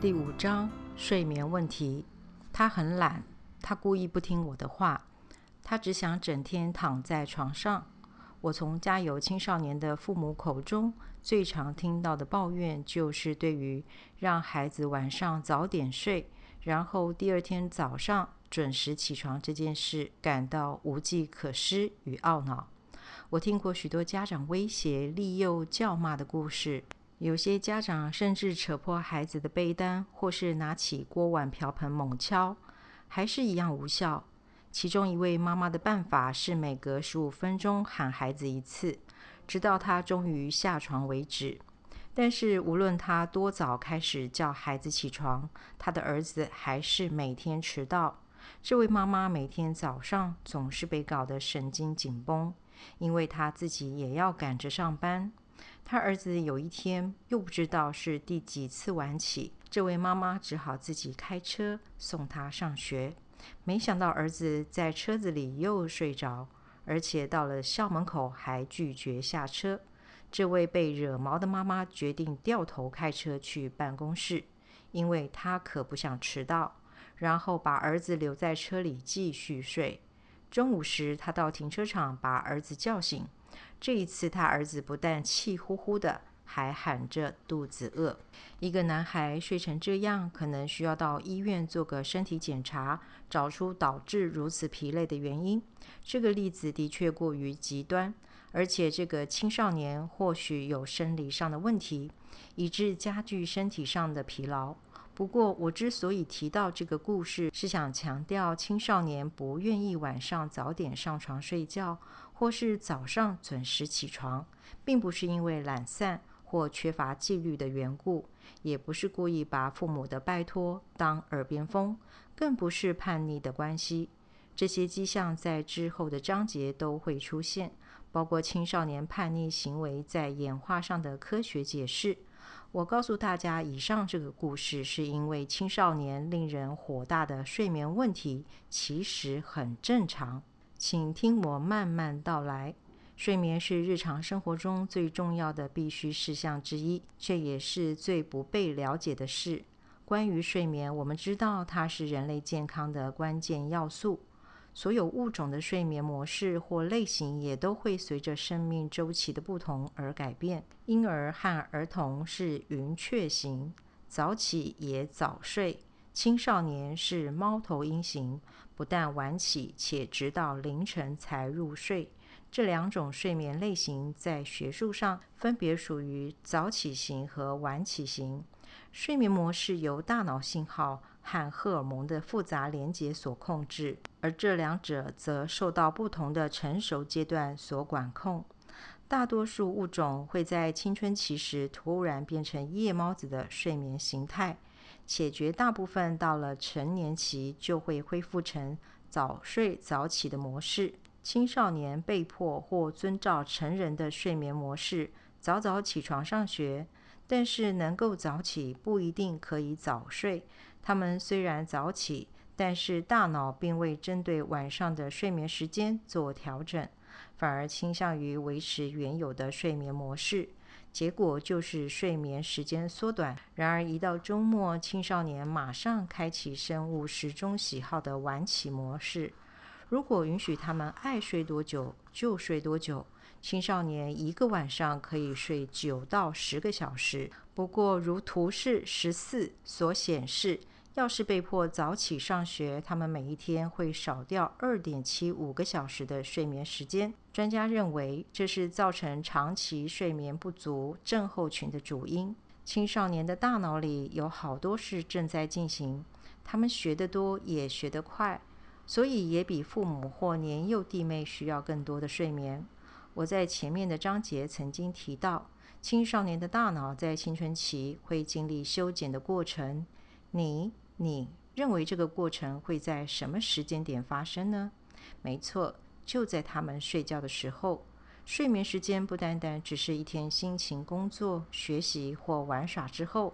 第五章睡眠问题。他很懒，他故意不听我的话，他只想整天躺在床上。我从家有青少年的父母口中最常听到的抱怨，就是对于让孩子晚上早点睡，然后第二天早上准时起床这件事感到无计可施与懊恼。我听过许多家长威胁、利诱、叫骂的故事。有些家长甚至扯破孩子的被单，或是拿起锅碗瓢盆猛敲，还是一样无效。其中一位妈妈的办法是每隔十五分钟喊孩子一次，直到他终于下床为止。但是无论他多早开始叫孩子起床，他的儿子还是每天迟到。这位妈妈每天早上总是被搞得神经紧绷，因为她自己也要赶着上班。他儿子有一天又不知道是第几次晚起，这位妈妈只好自己开车送他上学。没想到儿子在车子里又睡着，而且到了校门口还拒绝下车。这位被惹毛的妈妈决定掉头开车去办公室，因为她可不想迟到。然后把儿子留在车里继续睡。中午时，她到停车场把儿子叫醒。这一次，他儿子不但气呼呼的，还喊着肚子饿。一个男孩睡成这样，可能需要到医院做个身体检查，找出导致如此疲累的原因。这个例子的确过于极端，而且这个青少年或许有生理上的问题，以致加剧身体上的疲劳。不过，我之所以提到这个故事，是想强调青少年不愿意晚上早点上床睡觉，或是早上准时起床，并不是因为懒散或缺乏纪律的缘故，也不是故意把父母的拜托当耳边风，更不是叛逆的关系。这些迹象在之后的章节都会出现，包括青少年叛逆行为在演化上的科学解释。我告诉大家，以上这个故事是因为青少年令人火大的睡眠问题其实很正常，请听我慢慢道来。睡眠是日常生活中最重要的必须事项之一，却也是最不被了解的事。关于睡眠，我们知道它是人类健康的关键要素。所有物种的睡眠模式或类型也都会随着生命周期的不同而改变。婴儿和儿童是云雀型，早起也早睡；青少年是猫头鹰型，不但晚起，且直到凌晨才入睡。这两种睡眠类型在学术上分别属于早起型和晚起型。睡眠模式由大脑信号和荷尔蒙的复杂连接所控制。而这两者则受到不同的成熟阶段所管控。大多数物种会在青春期时突然变成夜猫子的睡眠形态，且绝大部分到了成年期就会恢复成早睡早起的模式。青少年被迫或遵照成人的睡眠模式早早起床上学，但是能够早起不一定可以早睡。他们虽然早起。但是大脑并未针对晚上的睡眠时间做调整，反而倾向于维持原有的睡眠模式，结果就是睡眠时间缩短。然而一到周末，青少年马上开启生物时钟喜好的晚起模式。如果允许他们爱睡多久就睡多久，青少年一个晚上可以睡九到十个小时。不过，如图示十四所显示。要是被迫早起上学，他们每一天会少掉二点七五个小时的睡眠时间。专家认为，这是造成长期睡眠不足症候群的主因。青少年的大脑里有好多事正在进行，他们学得多也学得快，所以也比父母或年幼弟妹需要更多的睡眠。我在前面的章节曾经提到，青少年的大脑在青春期会经历修剪的过程。你。你认为这个过程会在什么时间点发生呢？没错，就在他们睡觉的时候。睡眠时间不单单只是一天辛勤工作、学习或玩耍之后，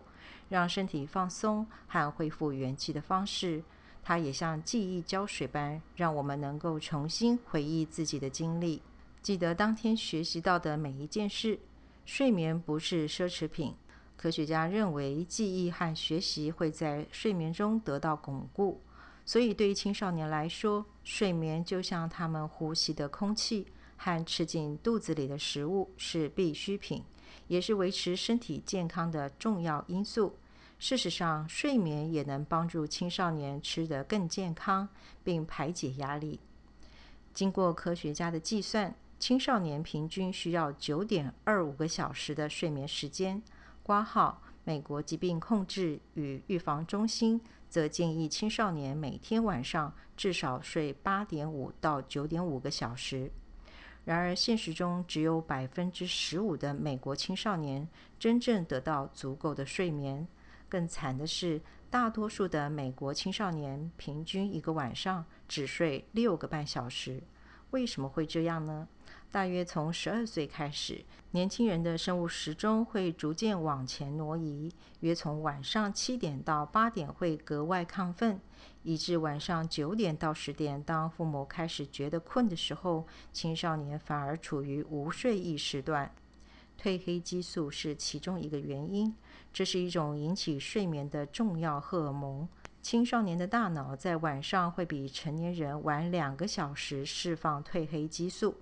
让身体放松和恢复元气的方式。它也像记忆胶水般，让我们能够重新回忆自己的经历，记得当天学习到的每一件事。睡眠不是奢侈品。科学家认为，记忆和学习会在睡眠中得到巩固，所以对于青少年来说，睡眠就像他们呼吸的空气和吃进肚子里的食物是必需品，也是维持身体健康的重要因素。事实上，睡眠也能帮助青少年吃得更健康，并排解压力。经过科学家的计算，青少年平均需要九点二五个小时的睡眠时间。挂号，美国疾病控制与预防中心则建议青少年每天晚上至少睡八点五到九点五个小时。然而，现实中只有百分之十五的美国青少年真正得到足够的睡眠。更惨的是，大多数的美国青少年平均一个晚上只睡六个半小时。为什么会这样呢？大约从十二岁开始，年轻人的生物时钟会逐渐往前挪移，约从晚上七点到八点会格外亢奋，以致晚上九点到十点，当父母开始觉得困的时候，青少年反而处于无睡意时段。褪黑激素是其中一个原因。这是一种引起睡眠的重要荷尔蒙。青少年的大脑在晚上会比成年人晚两个小时释放褪黑激素，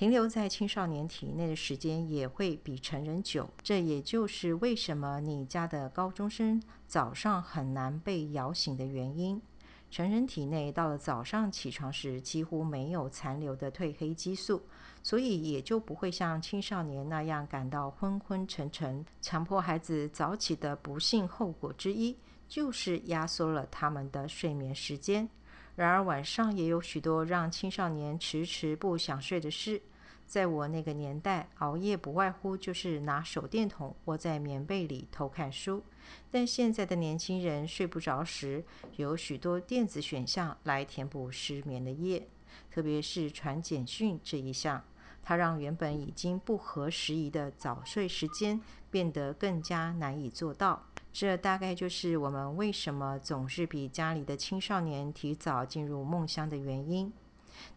停留在青少年体内的时间也会比成人久。这也就是为什么你家的高中生早上很难被摇醒的原因。成人体内到了早上起床时几乎没有残留的褪黑激素，所以也就不会像青少年那样感到昏昏沉沉。强迫孩子早起的不幸后果之一，就是压缩了他们的睡眠时间。然而晚上也有许多让青少年迟迟不想睡的事。在我那个年代，熬夜不外乎就是拿手电筒窝在棉被里偷看书。但现在的年轻人睡不着时，有许多电子选项来填补失眠的夜，特别是传简讯这一项，它让原本已经不合时宜的早睡时间变得更加难以做到。这大概就是我们为什么总是比家里的青少年提早进入梦乡的原因。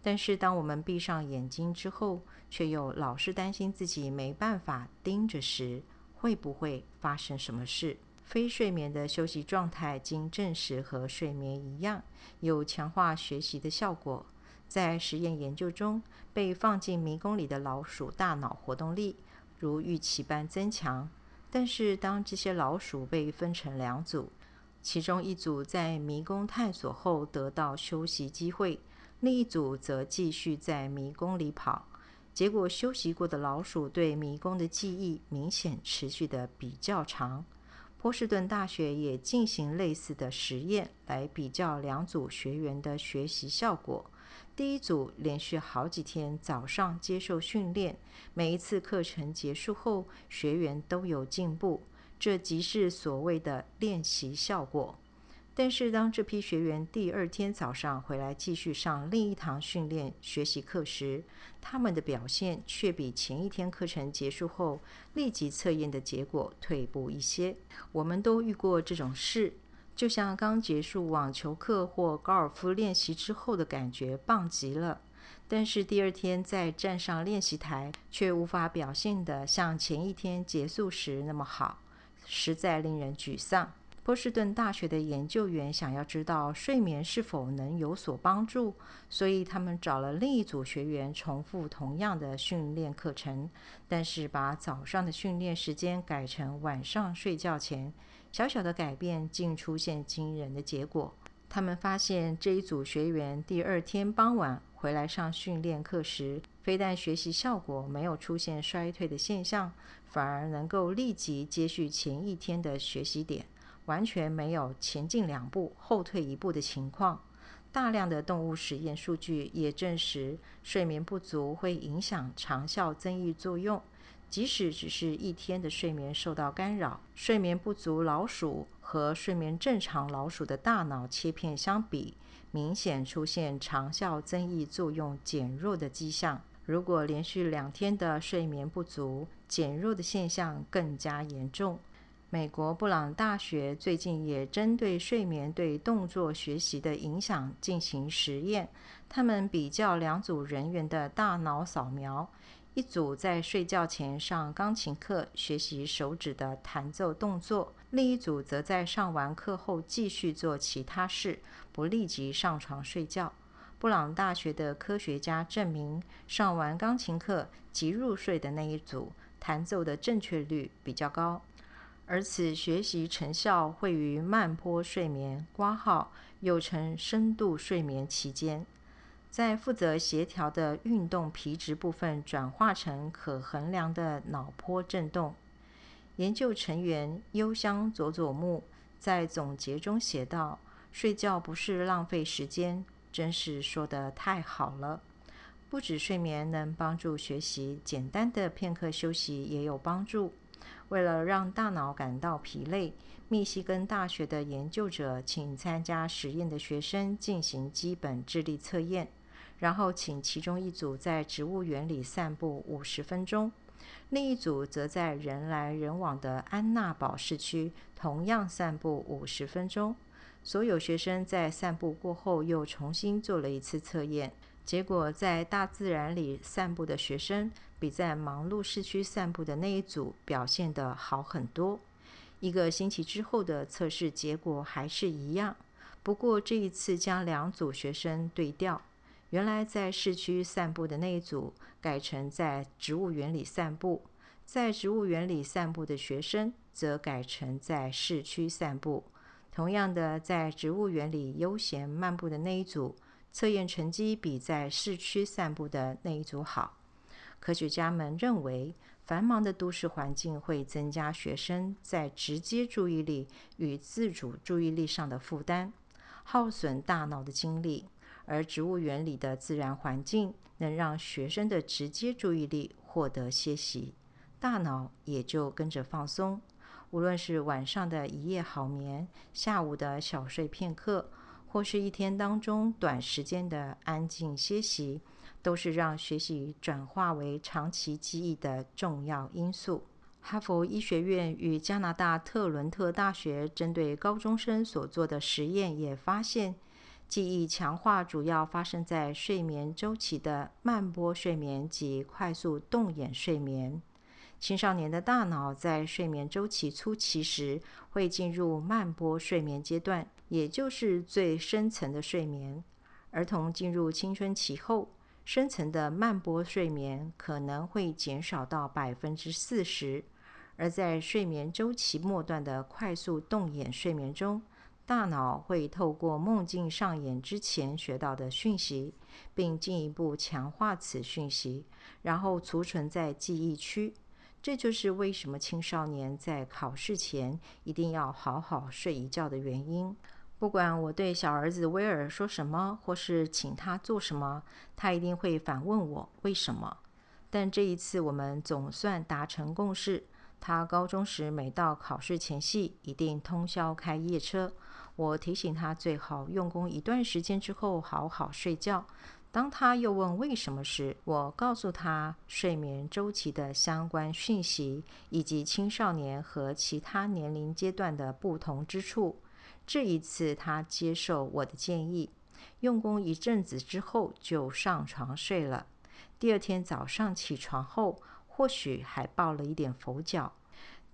但是，当我们闭上眼睛之后，却又老是担心自己没办法盯着时，会不会发生什么事？非睡眠的休息状态经证实和睡眠一样，有强化学习的效果。在实验研究中，被放进迷宫里的老鼠大脑活动力如预期般增强。但是，当这些老鼠被分成两组，其中一组在迷宫探索后得到休息机会。另一组则继续在迷宫里跑，结果休息过的老鼠对迷宫的记忆明显持续的比较长。波士顿大学也进行类似的实验，来比较两组学员的学习效果。第一组连续好几天早上接受训练，每一次课程结束后，学员都有进步，这即是所谓的练习效果。但是，当这批学员第二天早上回来继续上另一堂训练学习课时，他们的表现却比前一天课程结束后立即测验的结果退步一些。我们都遇过这种事，就像刚结束网球课或高尔夫练习之后的感觉棒极了，但是第二天再站上练习台，却无法表现得像前一天结束时那么好，实在令人沮丧。波士顿大学的研究员想要知道睡眠是否能有所帮助，所以他们找了另一组学员重复同样的训练课程，但是把早上的训练时间改成晚上睡觉前。小小的改变竟出现惊人的结果。他们发现这一组学员第二天傍晚回来上训练课时，非但学习效果没有出现衰退的现象，反而能够立即接续前一天的学习点。完全没有前进两步后退一步的情况。大量的动物实验数据也证实，睡眠不足会影响长效增益作用。即使只是一天的睡眠受到干扰，睡眠不足老鼠和睡眠正常老鼠的大脑切片相比，明显出现长效增益作用减弱的迹象。如果连续两天的睡眠不足，减弱的现象更加严重。美国布朗大学最近也针对睡眠对动作学习的影响进行实验。他们比较两组人员的大脑扫描，一组在睡觉前上钢琴课，学习手指的弹奏动作；另一组则在上完课后继续做其他事，不立即上床睡觉。布朗大学的科学家证明，上完钢琴课即入睡的那一组，弹奏的正确率比较高，而此学习成效会于慢波睡眠（挂号又称深度睡眠）期间。在负责协调的运动皮质部分转化成可衡量的脑波振动。研究成员幽香佐佐木在总结中写道：“睡觉不是浪费时间，真是说得太好了。不止睡眠能帮助学习，简单的片刻休息也有帮助。为了让大脑感到疲累，密西根大学的研究者请参加实验的学生进行基本智力测验。”然后请其中一组在植物园里散步五十分钟，另一组则在人来人往的安娜堡市区同样散步五十分钟。所有学生在散步过后又重新做了一次测验，结果在大自然里散步的学生比在忙碌市区散步的那一组表现得好很多。一个星期之后的测试结果还是一样，不过这一次将两组学生对调。原来在市区散步的那一组改成在植物园里散步，在植物园里散步的学生则改成在市区散步。同样的，在植物园里悠闲漫步的那一组，测验成绩比在市区散步的那一组好。科学家们认为，繁忙的都市环境会增加学生在直接注意力与自主注意力上的负担，耗损大脑的精力。而植物园里的自然环境能让学生的直接注意力获得歇息，大脑也就跟着放松。无论是晚上的一夜好眠，下午的小睡片刻，或是一天当中短时间的安静歇息，都是让学习转化为长期记忆的重要因素。哈佛医学院与加拿大特伦特大学针对高中生所做的实验也发现。记忆强化主要发生在睡眠周期的慢波睡眠及快速动眼睡眠。青少年的大脑在睡眠周期初期时会进入慢波睡眠阶段，也就是最深层的睡眠。儿童进入青春期后，深层的慢波睡眠可能会减少到百分之四十，而在睡眠周期末段的快速动眼睡眠中。大脑会透过梦境上演之前学到的讯息，并进一步强化此讯息，然后储存在记忆区。这就是为什么青少年在考试前一定要好好睡一觉的原因。不管我对小儿子威尔说什么，或是请他做什么，他一定会反问我为什么。但这一次，我们总算达成共识。他高中时每到考试前夕，一定通宵开夜车。我提醒他最好用功一段时间之后好好睡觉。当他又问为什么时，我告诉他睡眠周期的相关讯息以及青少年和其他年龄阶段的不同之处。这一次他接受我的建议，用功一阵子之后就上床睡了。第二天早上起床后，或许还抱了一点佛脚。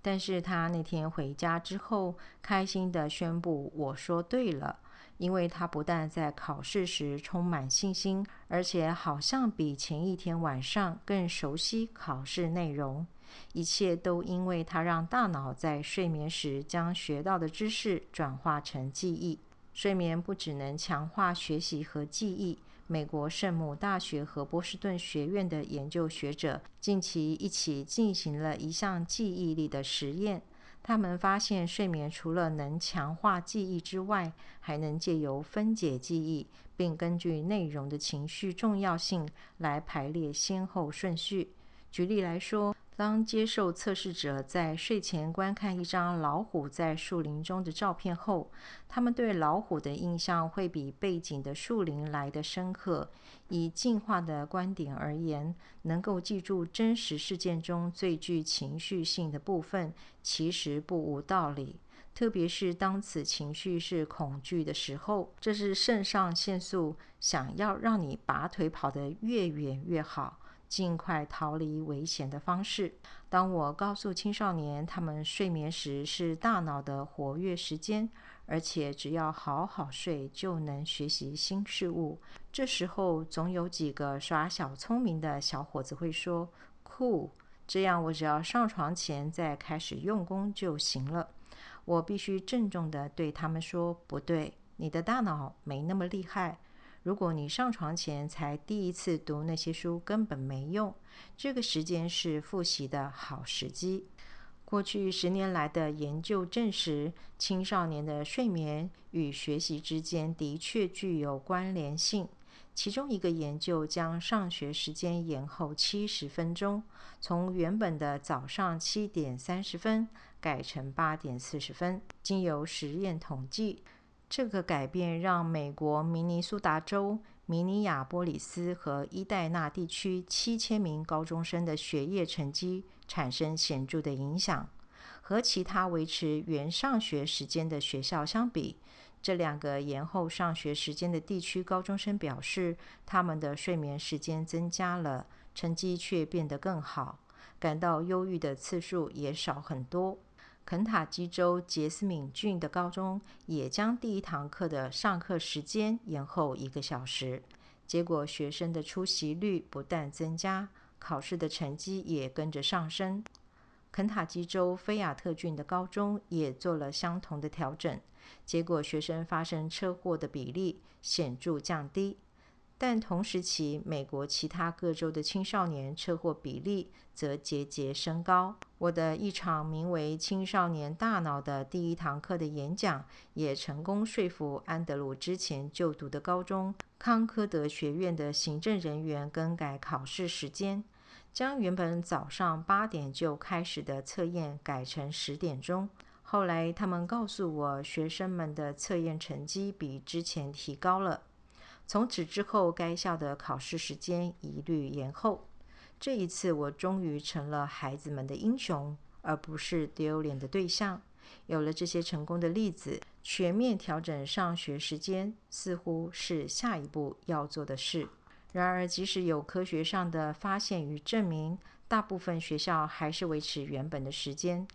但是他那天回家之后，开心地宣布：“我说对了，因为他不但在考试时充满信心，而且好像比前一天晚上更熟悉考试内容。一切都因为它让大脑在睡眠时将学到的知识转化成记忆。睡眠不只能强化学习和记忆。”美国圣母大学和波士顿学院的研究学者近期一起进行了一项记忆力的实验。他们发现，睡眠除了能强化记忆之外，还能借由分解记忆，并根据内容的情绪重要性来排列先后顺序。举例来说，当接受测试者在睡前观看一张老虎在树林中的照片后，他们对老虎的印象会比背景的树林来得深刻。以进化的观点而言，能够记住真实事件中最具情绪性的部分，其实不无道理。特别是当此情绪是恐惧的时候，这是肾上腺素想要让你拔腿跑得越远越好。尽快逃离危险的方式。当我告诉青少年他们睡眠时是大脑的活跃时间，而且只要好好睡就能学习新事物，这时候总有几个耍小聪明的小伙子会说：“酷，这样我只要上床前再开始用功就行了。”我必须郑重地对他们说：“不对，你的大脑没那么厉害。”如果你上床前才第一次读那些书，根本没用。这个时间是复习的好时机。过去十年来的研究证实，青少年的睡眠与学习之间的确具有关联性。其中一个研究将上学时间延后七十分钟，从原本的早上七点三十分改成八点四十分。经由实验统计。这个改变让美国明尼苏达州、明尼亚波里斯和伊代纳地区七千名高中生的学业成绩产生显著的影响。和其他维持原上学时间的学校相比，这两个延后上学时间的地区高中生表示，他们的睡眠时间增加了，成绩却变得更好，感到忧郁的次数也少很多。肯塔基州杰斯敏郡的高中也将第一堂课的上课时间延后一个小时，结果学生的出席率不但增加，考试的成绩也跟着上升。肯塔基州菲亚特郡的高中也做了相同的调整，结果学生发生车祸的比例显著降低。但同时期，美国其他各州的青少年车祸比例则节节升高。我的一场名为《青少年大脑》的第一堂课的演讲，也成功说服安德鲁之前就读的高中康科德学院的行政人员更改考试时间，将原本早上八点就开始的测验改成十点钟。后来，他们告诉我，学生们的测验成绩比之前提高了。从此之后，该校的考试时间一律延后。这一次，我终于成了孩子们的英雄，而不是丢脸的对象。有了这些成功的例子，全面调整上学时间似乎是下一步要做的事。然而，即使有科学上的发现与证明，大部分学校还是维持原本的时间。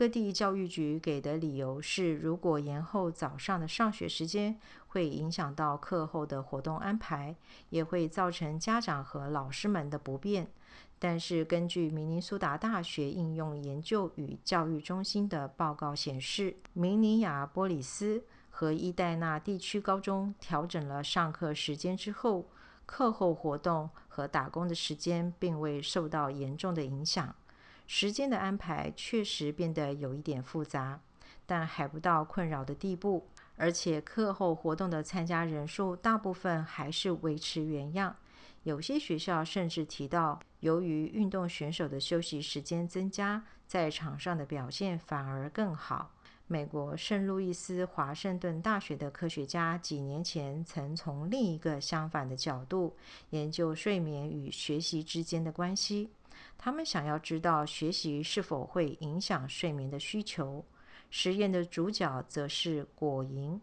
各地教育局给的理由是，如果延后早上的上学时间，会影响到课后的活动安排，也会造成家长和老师们的不便。但是，根据明尼苏达大学应用研究与教育中心的报告显示，明尼亚波利斯和伊代纳地区高中调整了上课时间之后，课后活动和打工的时间并未受到严重的影响。时间的安排确实变得有一点复杂，但还不到困扰的地步。而且课后活动的参加人数大部分还是维持原样。有些学校甚至提到，由于运动选手的休息时间增加，在场上的表现反而更好。美国圣路易斯华盛顿大学的科学家几年前曾从另一个相反的角度研究睡眠与学习之间的关系。他们想要知道学习是否会影响睡眠的需求。实验的主角则是果蝇。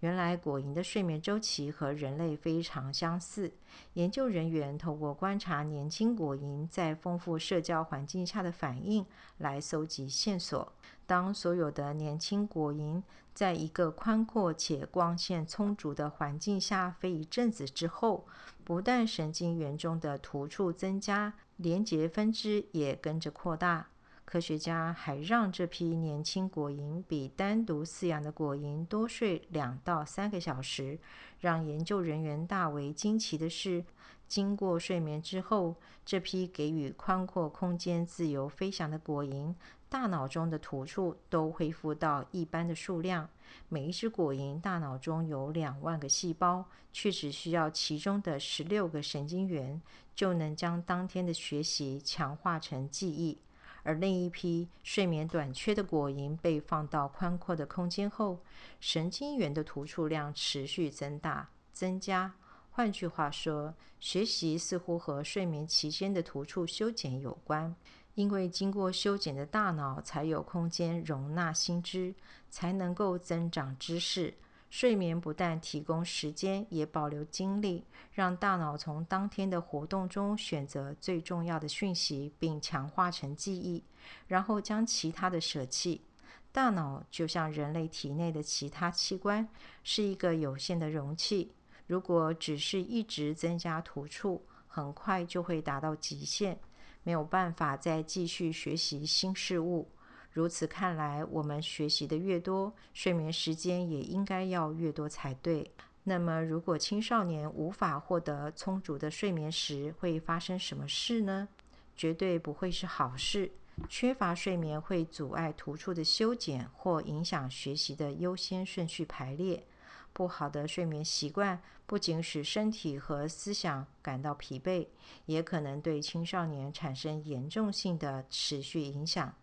原来果蝇的睡眠周期和人类非常相似。研究人员透过观察年轻果蝇在丰富社交环境下的反应来搜集线索。当所有的年轻果蝇在一个宽阔且光线充足的环境下飞一阵子之后，不但神经元中的突触增加。连结分支也跟着扩大。科学家还让这批年轻果蝇比单独饲养的果蝇多睡两到三个小时。让研究人员大为惊奇的是，经过睡眠之后，这批给予宽阔空间自由飞翔的果蝇，大脑中的突触都恢复到一般的数量。每一只果蝇大脑中有两万个细胞，却只需要其中的十六个神经元。就能将当天的学习强化成记忆，而另一批睡眠短缺的果蝇被放到宽阔的空间后，神经元的突触量持续增大、增加。换句话说，学习似乎和睡眠期间的突触修剪有关，因为经过修剪的大脑才有空间容纳新知，才能够增长知识。睡眠不但提供时间，也保留精力，让大脑从当天的活动中选择最重要的讯息，并强化成记忆，然后将其他的舍弃。大脑就像人类体内的其他器官，是一个有限的容器。如果只是一直增加突触，很快就会达到极限，没有办法再继续学习新事物。如此看来，我们学习的越多，睡眠时间也应该要越多才对。那么，如果青少年无法获得充足的睡眠时，会发生什么事呢？绝对不会是好事。缺乏睡眠会阻碍突触的修剪，或影响学习的优先顺序排列。不好的睡眠习惯不仅使身体和思想感到疲惫，也可能对青少年产生严重性的持续影响。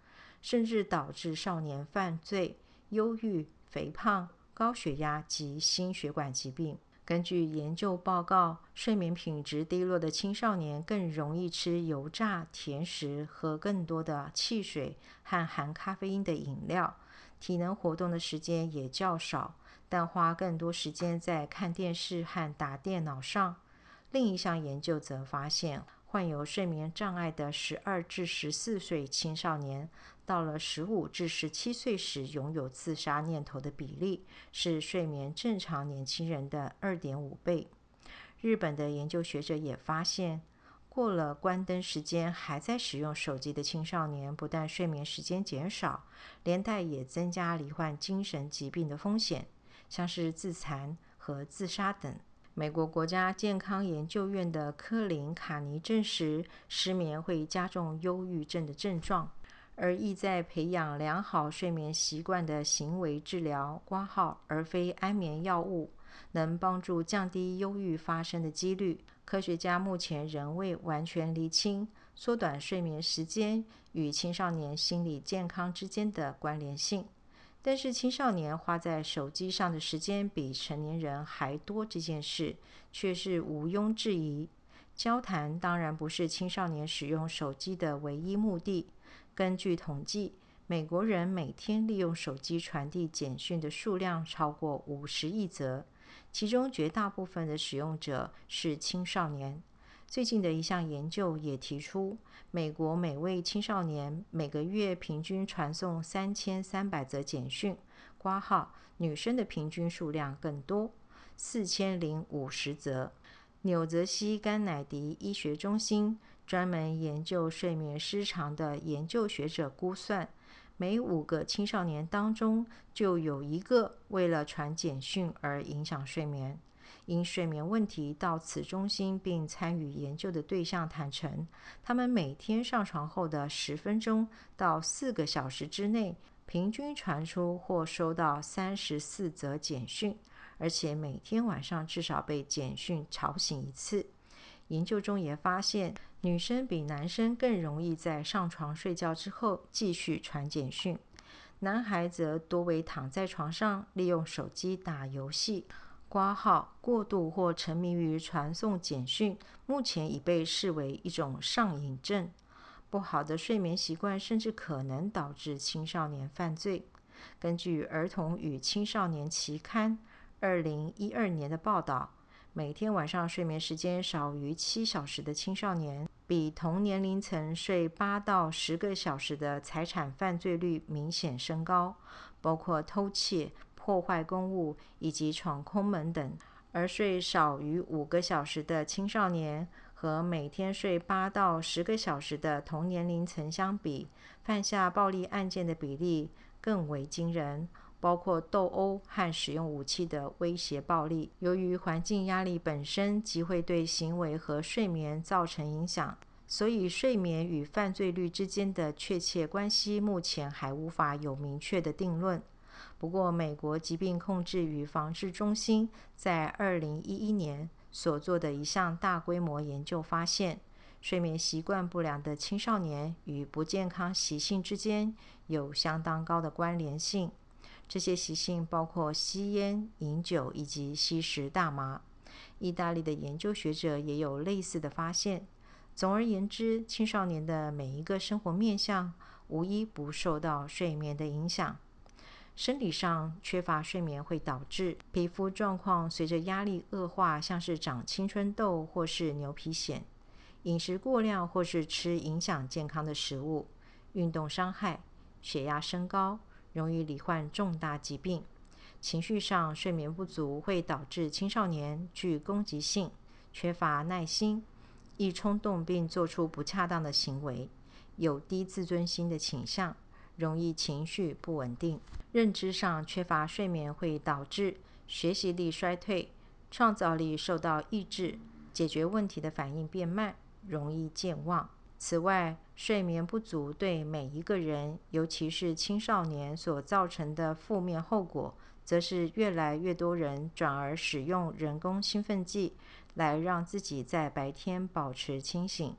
甚至导致少年犯罪、忧郁、肥胖、高血压及心血管疾病。根据研究报告，睡眠品质低落的青少年更容易吃油炸、甜食，喝更多的汽水和含咖啡因的饮料，体能活动的时间也较少，但花更多时间在看电视和打电脑上。另一项研究则发现，患有睡眠障碍的十二至十四岁青少年。到了十五至十七岁时，拥有自杀念头的比例是睡眠正常年轻人的二点五倍。日本的研究学者也发现，过了关灯时间还在使用手机的青少年，不但睡眠时间减少，连带也增加罹患精神疾病的风险，像是自残和自杀等。美国国家健康研究院的科林·卡尼证实，失眠会加重忧郁症的症状。而意在培养良好睡眠习惯的行为治疗挂号，而非安眠药物，能帮助降低忧郁发生的几率。科学家目前仍未完全厘清缩短睡眠时间与青少年心理健康之间的关联性，但是青少年花在手机上的时间比成年人还多这件事却是毋庸置疑。交谈当然不是青少年使用手机的唯一目的。根据统计，美国人每天利用手机传递简讯的数量超过五十亿则，其中绝大部分的使用者是青少年。最近的一项研究也提出，美国每位青少年每个月平均传送三千三百则简讯，挂号女生的平均数量更多，四千零五十则。纽泽西甘乃迪医学中心。专门研究睡眠失常的研究学者估算，每五个青少年当中就有一个为了传简讯而影响睡眠。因睡眠问题到此中心并参与研究的对象坦诚，他们每天上床后的十分钟到四个小时之内，平均传出或收到三十四则简讯，而且每天晚上至少被简讯吵醒一次。研究中也发现，女生比男生更容易在上床睡觉之后继续传简讯，男孩则多为躺在床上利用手机打游戏。挂号过度或沉迷于传送简讯，目前已被视为一种上瘾症。不好的睡眠习惯甚至可能导致青少年犯罪。根据《儿童与青少年期刊》二零一二年的报道。每天晚上睡眠时间少于七小时的青少年，比同年龄层睡八到十个小时的财产犯罪率明显升高，包括偷窃、破坏公物以及闯空门等。而睡少于五个小时的青少年和每天睡八到十个小时的同年龄层相比，犯下暴力案件的比例更为惊人。包括斗殴和使用武器的威胁暴力。由于环境压力本身即会对行为和睡眠造成影响，所以睡眠与犯罪率之间的确切关系目前还无法有明确的定论。不过，美国疾病控制与防治中心在2011年所做的一项大规模研究发现，睡眠习惯不良的青少年与不健康习性之间有相当高的关联性。这些习性包括吸烟、饮酒以及吸食大麻。意大利的研究学者也有类似的发现。总而言之，青少年的每一个生活面向无一不受到睡眠的影响。生理上缺乏睡眠会导致皮肤状况随着压力恶化，像是长青春痘或是牛皮癣；饮食过量或是吃影响健康的食物；运动伤害；血压升高，容易罹患重大疾病；情绪上睡眠不足会导致青少年具攻击性、缺乏耐心、易冲动并做出不恰当的行为，有低自尊心的倾向。容易情绪不稳定，认知上缺乏睡眠会导致学习力衰退、创造力受到抑制、解决问题的反应变慢、容易健忘。此外，睡眠不足对每一个人，尤其是青少年所造成的负面后果，则是越来越多人转而使用人工兴奋剂来让自己在白天保持清醒。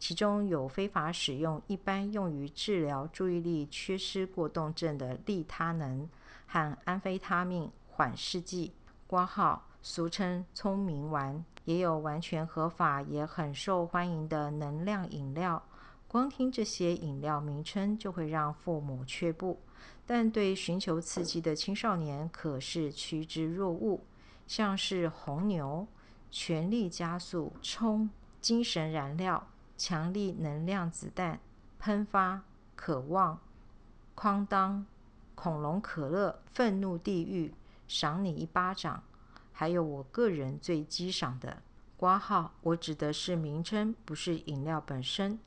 其中有非法使用一般用于治疗注意力缺失过动症的利他能和安非他命缓释剂（挂号俗称聪明丸），也有完全合法也很受欢迎的能量饮料。光听这些饮料名称就会让父母却步，但对寻求刺激的青少年可是趋之若鹜。像是红牛、全力加速、冲、精神燃料。强力能量子弹喷发，渴望，哐当，恐龙可乐，愤怒地狱，赏你一巴掌，还有我个人最激赏的挂号，我指的是名称，不是饮料本身。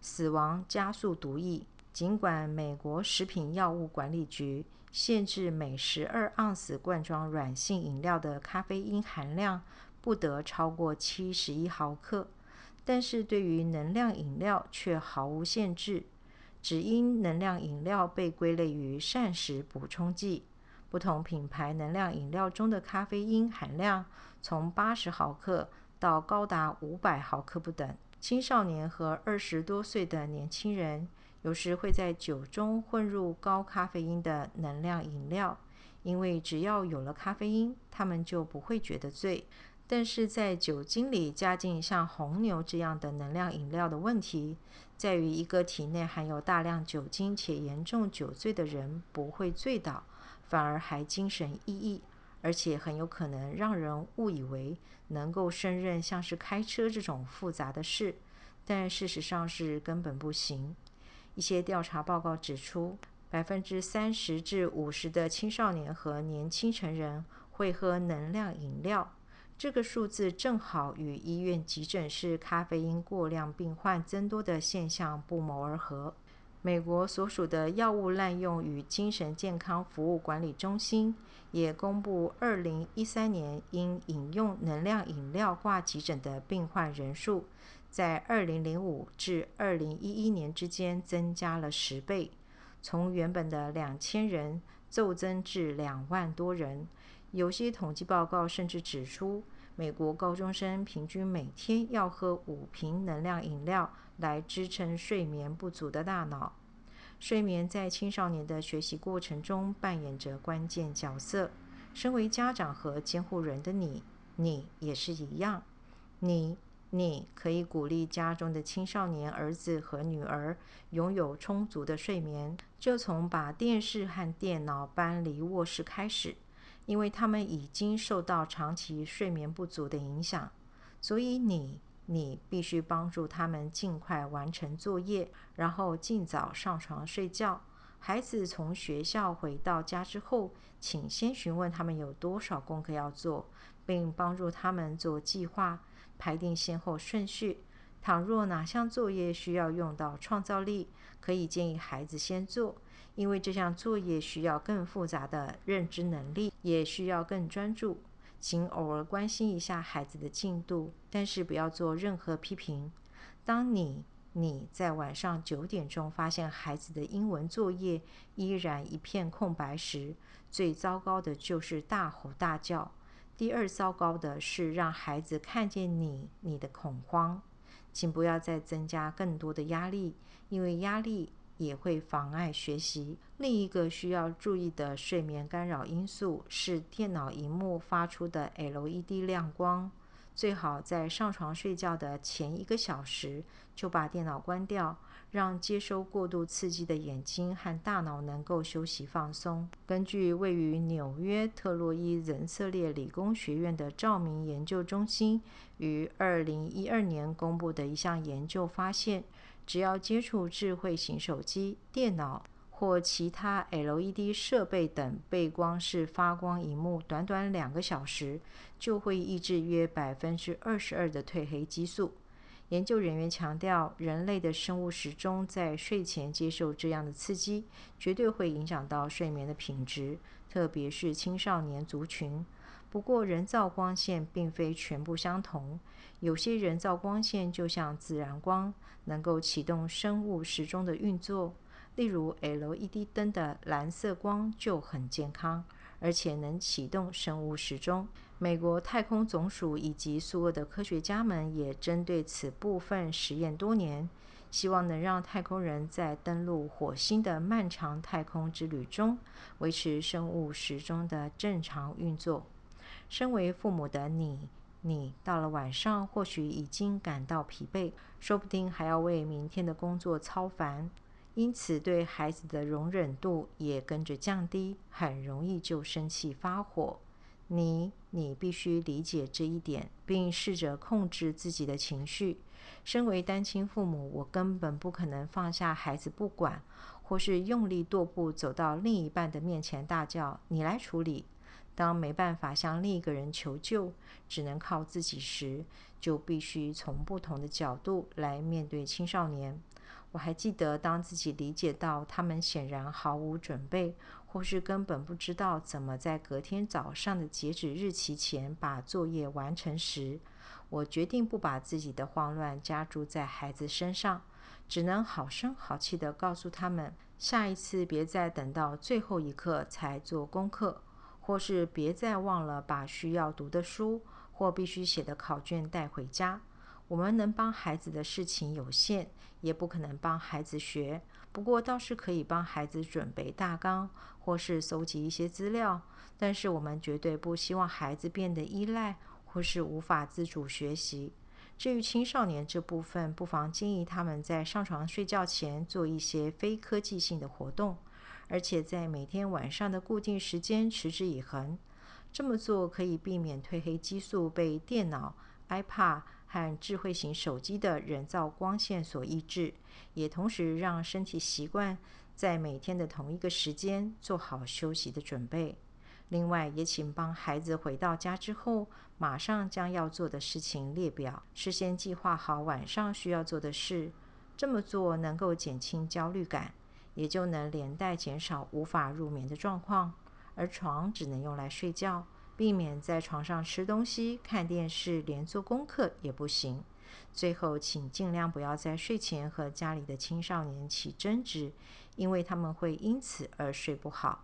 死亡加速毒液，尽管美国食品药物管理局限制每十二盎司罐装软性饮料的咖啡因含量不得超过七十一毫克。但是对于能量饮料却毫无限制，只因能量饮料被归类于膳食补充剂。不同品牌能量饮料中的咖啡因含量从八十毫克到高达五百毫克不等。青少年和二十多岁的年轻人有时会在酒中混入高咖啡因的能量饮料，因为只要有了咖啡因，他们就不会觉得醉。但是在酒精里加进像红牛这样的能量饮料的问题，在于一个体内含有大量酒精且严重酒醉的人不会醉倒，反而还精神奕奕，而且很有可能让人误以为能够胜任像是开车这种复杂的事，但事实上是根本不行。一些调查报告指出，百分之三十至五十的青少年和年轻成人会喝能量饮料。这个数字正好与医院急诊室咖啡因过量病患增多的现象不谋而合。美国所属的药物滥用与精神健康服务管理中心也公布，二零一三年因饮用能量饮料挂急诊的病患人数，在二零零五至二零一一年之间增加了十倍，从原本的两千人骤增至两万多人。有些统计报告甚至指出，美国高中生平均每天要喝五瓶能量饮料来支撑睡眠不足的大脑。睡眠在青少年的学习过程中扮演着关键角色。身为家长和监护人的你，你也是一样。你，你可以鼓励家中的青少年儿子和女儿拥有充足的睡眠，就从把电视和电脑搬离卧室开始。因为他们已经受到长期睡眠不足的影响，所以你你必须帮助他们尽快完成作业，然后尽早上床睡觉。孩子从学校回到家之后，请先询问他们有多少功课要做，并帮助他们做计划，排定先后顺序。倘若哪项作业需要用到创造力，可以建议孩子先做。因为这项作业需要更复杂的认知能力，也需要更专注。请偶尔关心一下孩子的进度，但是不要做任何批评。当你你在晚上九点钟发现孩子的英文作业依然一片空白时，最糟糕的就是大吼大叫。第二糟糕的是让孩子看见你你的恐慌。请不要再增加更多的压力，因为压力。也会妨碍学习。另一个需要注意的睡眠干扰因素是电脑荧幕发出的 LED 亮光。最好在上床睡觉的前一个小时就把电脑关掉，让接收过度刺激的眼睛和大脑能够休息放松。根据位于纽约特洛伊人色列理工学院的照明研究中心于二零一二年公布的一项研究发现，只要接触智慧型手机、电脑或其他 LED 设备等背光式发光荧幕，短短两个小时，就会抑制约百分之二十二的褪黑激素。研究人员强调，人类的生物时钟在睡前接受这样的刺激，绝对会影响到睡眠的品质，特别是青少年族群。不过，人造光线并非全部相同，有些人造光线就像自然光，能够启动生物时钟的运作。例如，LED 灯的蓝色光就很健康，而且能启动生物时钟。美国太空总署以及苏俄的科学家们也针对此部分实验多年，希望能让太空人在登陆火星的漫长太空之旅中维持生物时钟的正常运作。身为父母的你，你到了晚上或许已经感到疲惫，说不定还要为明天的工作操烦，因此对孩子的容忍度也跟着降低，很容易就生气发火。你，你必须理解这一点，并试着控制自己的情绪。身为单亲父母，我根本不可能放下孩子不管，或是用力跺步走到另一半的面前大叫：“你来处理。”当没办法向另一个人求救，只能靠自己时，就必须从不同的角度来面对青少年。我还记得，当自己理解到他们显然毫无准备。或是根本不知道怎么在隔天早上的截止日期前把作业完成时，我决定不把自己的慌乱加注在孩子身上，只能好声好气地告诉他们：下一次别再等到最后一刻才做功课，或是别再忘了把需要读的书或必须写的考卷带回家。我们能帮孩子的事情有限，也不可能帮孩子学。不过倒是可以帮孩子准备大纲，或是搜集一些资料。但是我们绝对不希望孩子变得依赖，或是无法自主学习。至于青少年这部分，不妨建议他们在上床睡觉前做一些非科技性的活动，而且在每天晚上的固定时间持之以恒。这么做可以避免褪黑激素被电脑、iPad。和智慧型手机的人造光线所抑制，也同时让身体习惯在每天的同一个时间做好休息的准备。另外，也请帮孩子回到家之后，马上将要做的事情列表，事先计划好晚上需要做的事。这么做能够减轻焦虑感，也就能连带减少无法入眠的状况。而床只能用来睡觉。避免在床上吃东西、看电视，连做功课也不行。最后，请尽量不要在睡前和家里的青少年起争执，因为他们会因此而睡不好。